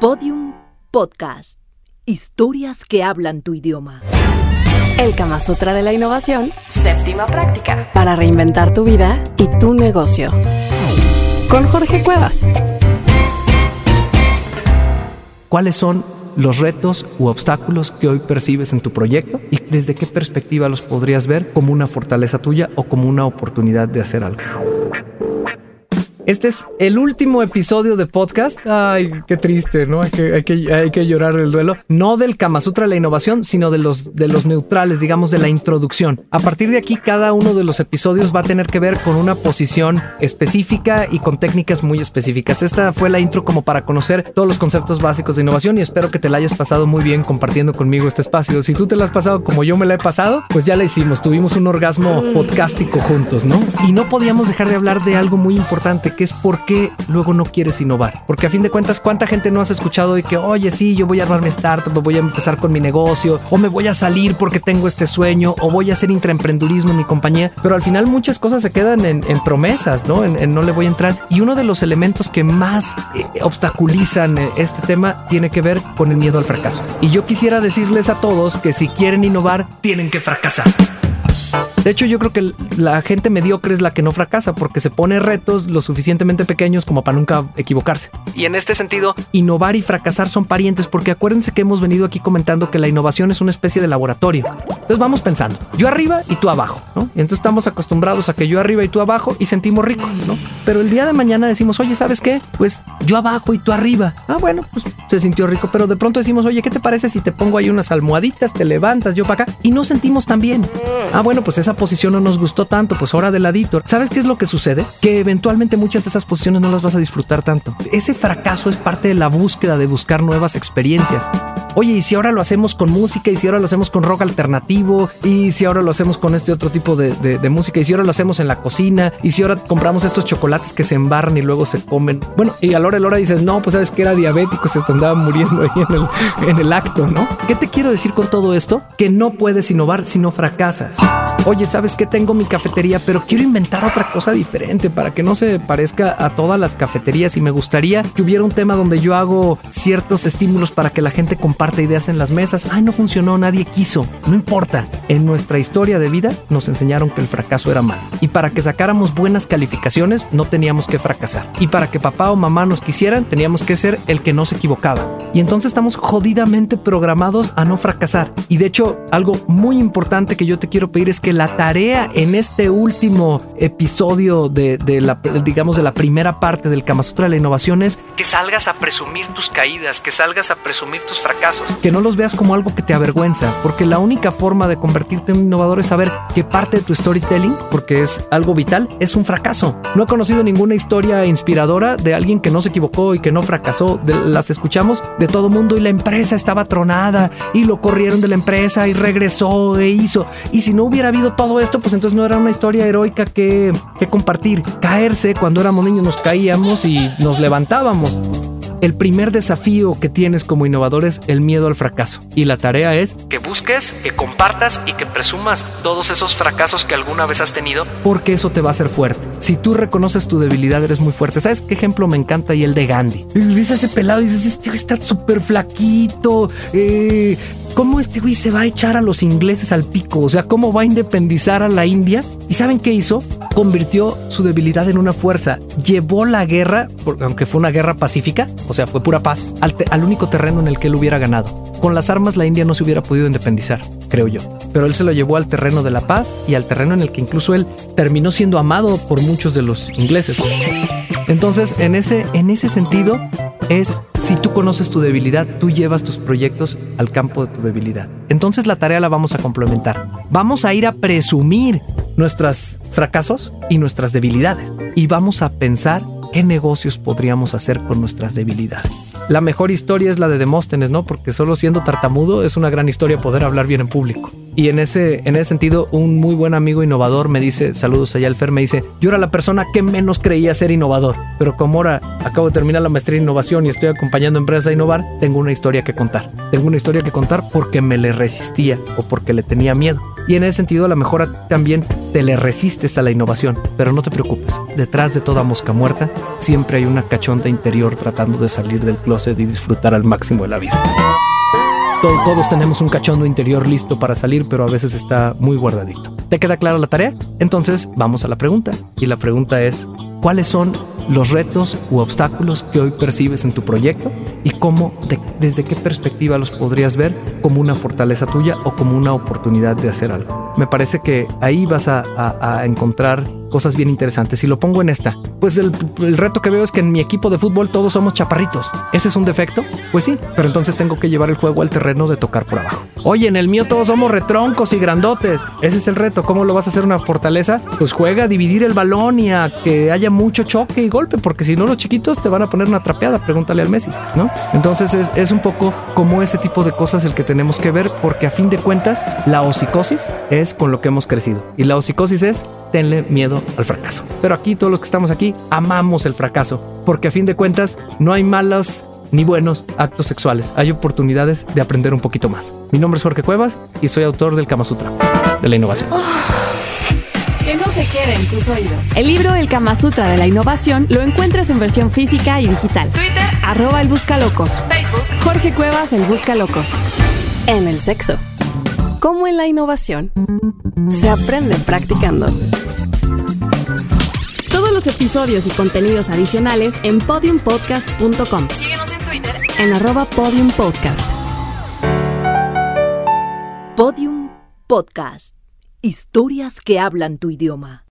Podium Podcast. Historias que hablan tu idioma. El Kama Sutra de la Innovación, séptima práctica, para reinventar tu vida y tu negocio. Con Jorge Cuevas. ¿Cuáles son los retos u obstáculos que hoy percibes en tu proyecto y desde qué perspectiva los podrías ver como una fortaleza tuya o como una oportunidad de hacer algo? Este es el último episodio de podcast. Ay, qué triste, ¿no? Hay que, hay que, hay que llorar el duelo. No del Kama Sutra de la innovación, sino de los, de los neutrales, digamos, de la introducción. A partir de aquí, cada uno de los episodios va a tener que ver con una posición específica y con técnicas muy específicas. Esta fue la intro como para conocer todos los conceptos básicos de innovación y espero que te la hayas pasado muy bien compartiendo conmigo este espacio. Si tú te la has pasado como yo me la he pasado, pues ya la hicimos. Tuvimos un orgasmo podcastico juntos, ¿no? Y no podíamos dejar de hablar de algo muy importante que es por qué luego no quieres innovar. Porque a fin de cuentas, ¿cuánta gente no has escuchado hoy que, oye, sí, yo voy a armar mi startup, voy a empezar con mi negocio, o me voy a salir porque tengo este sueño, o voy a hacer intraemprendurismo en mi compañía? Pero al final muchas cosas se quedan en, promesas, ¿no? No le voy a entrar. Y uno de los elementos que más eh, obstaculizan eh, este tema tiene que ver con el miedo al fracaso. Y yo quisiera decirles a todos que si quieren innovar, tienen que fracasar. De hecho, yo creo que la gente mediocre es la que no fracasa porque se pone retos lo suficientemente pequeños como para nunca equivocarse. Y en este sentido, innovar y fracasar son parientes porque acuérdense que hemos venido aquí comentando que la innovación es una especie de laboratorio. Entonces vamos pensando, yo arriba y tú abajo, ¿no? Y entonces estamos acostumbrados a que yo arriba y tú abajo y sentimos rico, ¿no? Pero el día de mañana decimos, oye, ¿sabes qué? Pues yo abajo y tú arriba. Ah, bueno, pues se sintió rico, pero de pronto decimos, oye, ¿qué te parece si te pongo ahí unas almohaditas, te levantas yo para acá y no sentimos tan bien? Ah, bueno, pues esa posición no nos gustó tanto, pues ahora de ladito. ¿Sabes qué es lo que sucede? Que eventualmente muchas de esas posiciones no las vas a disfrutar tanto. Ese fracaso es parte de la búsqueda de buscar nuevas experiencias. Oye, ¿y si ahora lo hacemos con música? ¿Y si ahora lo hacemos con rock alternativo? ¿Y si ahora lo hacemos con este otro tipo de, de, música? ¿Y si ahora lo hacemos en la cocina? ¿Y si ahora compramos estos chocolates que se embarran y luego se comen? Bueno, y a la hora de la hora dices, no, pues sabes que era diabético, se te andaba muriendo ahí en el, en el acto, ¿no? ¿Qué te quiero decir con todo esto? Que no puedes innovar si no fracasas. Oye, ¿sabes que tengo mi cafetería, pero quiero inventar otra cosa diferente para que no se parezca a todas las cafeterías y me gustaría que hubiera un tema donde yo hago ciertos estímulos para que la gente ideas en las mesas. Ay, no funcionó, nadie quiso. No importa. En nuestra historia de vida nos enseñaron que el fracaso era malo. Y para que sacáramos buenas calificaciones no teníamos que fracasar. Y para que papá o mamá nos quisieran teníamos que ser el que no se equivocaba. Y entonces estamos jodidamente programados a no fracasar. Y de hecho, algo muy importante que yo te quiero pedir es que la tarea en este último episodio de, la, digamos, de la primera parte del Kama Sutra de la innovación es que salgas a presumir tus caídas, que salgas a presumir tus fracasos, que no los veas como algo que te avergüenza, porque la única forma de convertirte en un innovador es saber que parte de tu storytelling, porque es algo vital, es un fracaso. No he conocido ninguna historia inspiradora de alguien que no se equivocó y que no fracasó. las escuchamos de todo mundo y la empresa estaba tronada y lo corrieron de la empresa y regresó e hizo. Y si no hubiera habido todo esto, pues entonces no era una historia heroica que, que compartir. Caerse cuando éramos niños nos caíamos y nos levantábamos. El primer desafío que tienes como innovador es el miedo al fracaso. Y la tarea es que busques, que compartas y que presumas todos esos fracasos que alguna vez has tenido, porque eso te va a hacer fuerte. Si tú reconoces tu debilidad, eres muy fuerte. ¿Sabes qué ejemplo me encanta? Y el de Gandhi. Ves ese pelado y dices, este está súper flaquito, eh, ¿Cómo este güey se va a echar a los ingleses al pico? O sea, ¿cómo va a independizar a la India? ¿Y saben qué hizo? Convirtió su debilidad en una fuerza. Llevó la guerra, aunque fue una guerra pacífica, o sea, fue pura paz, al, único terreno en el que él hubiera ganado. Con las armas la India no se hubiera podido independizar, creo yo. Pero él se lo llevó al terreno de la paz y al terreno en el que incluso él terminó siendo amado por muchos de los ingleses. Entonces, en ese, en ese sentido, es si tú conoces tu debilidad, tú llevas tus proyectos al campo de tu debilidad. Entonces la tarea la vamos a complementar. Vamos a ir a presumir nuestros fracasos y nuestras debilidades. Y vamos a pensar qué negocios podríamos hacer con nuestras debilidades. La mejor historia es la de Demóstenes, ¿no? Porque solo siendo tartamudo es una gran historia poder hablar bien en público. Y en ese, en ese sentido, un muy buen amigo innovador me dice, saludos allá al Fer, me dice, yo era la persona que menos creía ser innovador, pero como ahora acabo de terminar la maestría en innovación y estoy acompañando empresas a innovar, tengo una historia que contar. Tengo una historia que contar porque me le resistía o porque le tenía miedo. Y en ese sentido, a lo mejor también te le resistes a la innovación, pero no te preocupes. Detrás de toda mosca muerta siempre hay una cachonda interior tratando de salir del closet y disfrutar al máximo de la vida. Todos tenemos un cachondo interior listo para salir, pero a veces está muy guardadito. ¿Te queda clara la tarea? Entonces vamos a la pregunta. Y la pregunta es, ¿cuáles son los retos u obstáculos que hoy percibes en tu proyecto y cómo, desde qué perspectiva los podrías ver como una fortaleza tuya o como una oportunidad de hacer algo. Me parece que ahí vas a, a encontrar cosas bien interesantes. Si lo pongo en esta, pues el, reto que veo es que en mi equipo de fútbol todos somos chaparritos. ¿Ese es un defecto? Pues sí, pero entonces tengo que llevar el juego al terreno de tocar por abajo. Oye, en el mío todos somos retroncos y grandotes. Ese es el reto. ¿Cómo lo vas a hacer una fortaleza? Pues juega a dividir el balón y a que haya mucho choque y golpe, porque si no los chiquitos te van a poner una trapeada. Pregúntale al Messi, ¿no? Entonces es, un poco como ese tipo de cosas el que tenemos que ver, porque a fin de cuentas la hocicosis es con lo que hemos crecido. Y la hocicosis es tenle miedo al fracaso. Pero aquí todos los que estamos aquí amamos el fracaso, porque a fin de cuentas no hay malos ni buenos actos sexuales. Hay oportunidades de aprender un poquito más. Mi nombre es Jorge Cuevas y soy autor del Kama Sutra, de la innovación. Que no se quede en tus oídos. El libro El Kama Sutra de la innovación lo encuentras en versión física y digital. Twitter, arroba el Buscalocos. Facebook, Jorge Cuevas, el Buscalocos. En el sexo. Como en la innovación, se aprende practicando. Los episodios y contenidos adicionales en podiumpodcast.com. Síguenos en Twitter en arroba podiumpodcast. Podium Podcast. Historias que hablan tu idioma.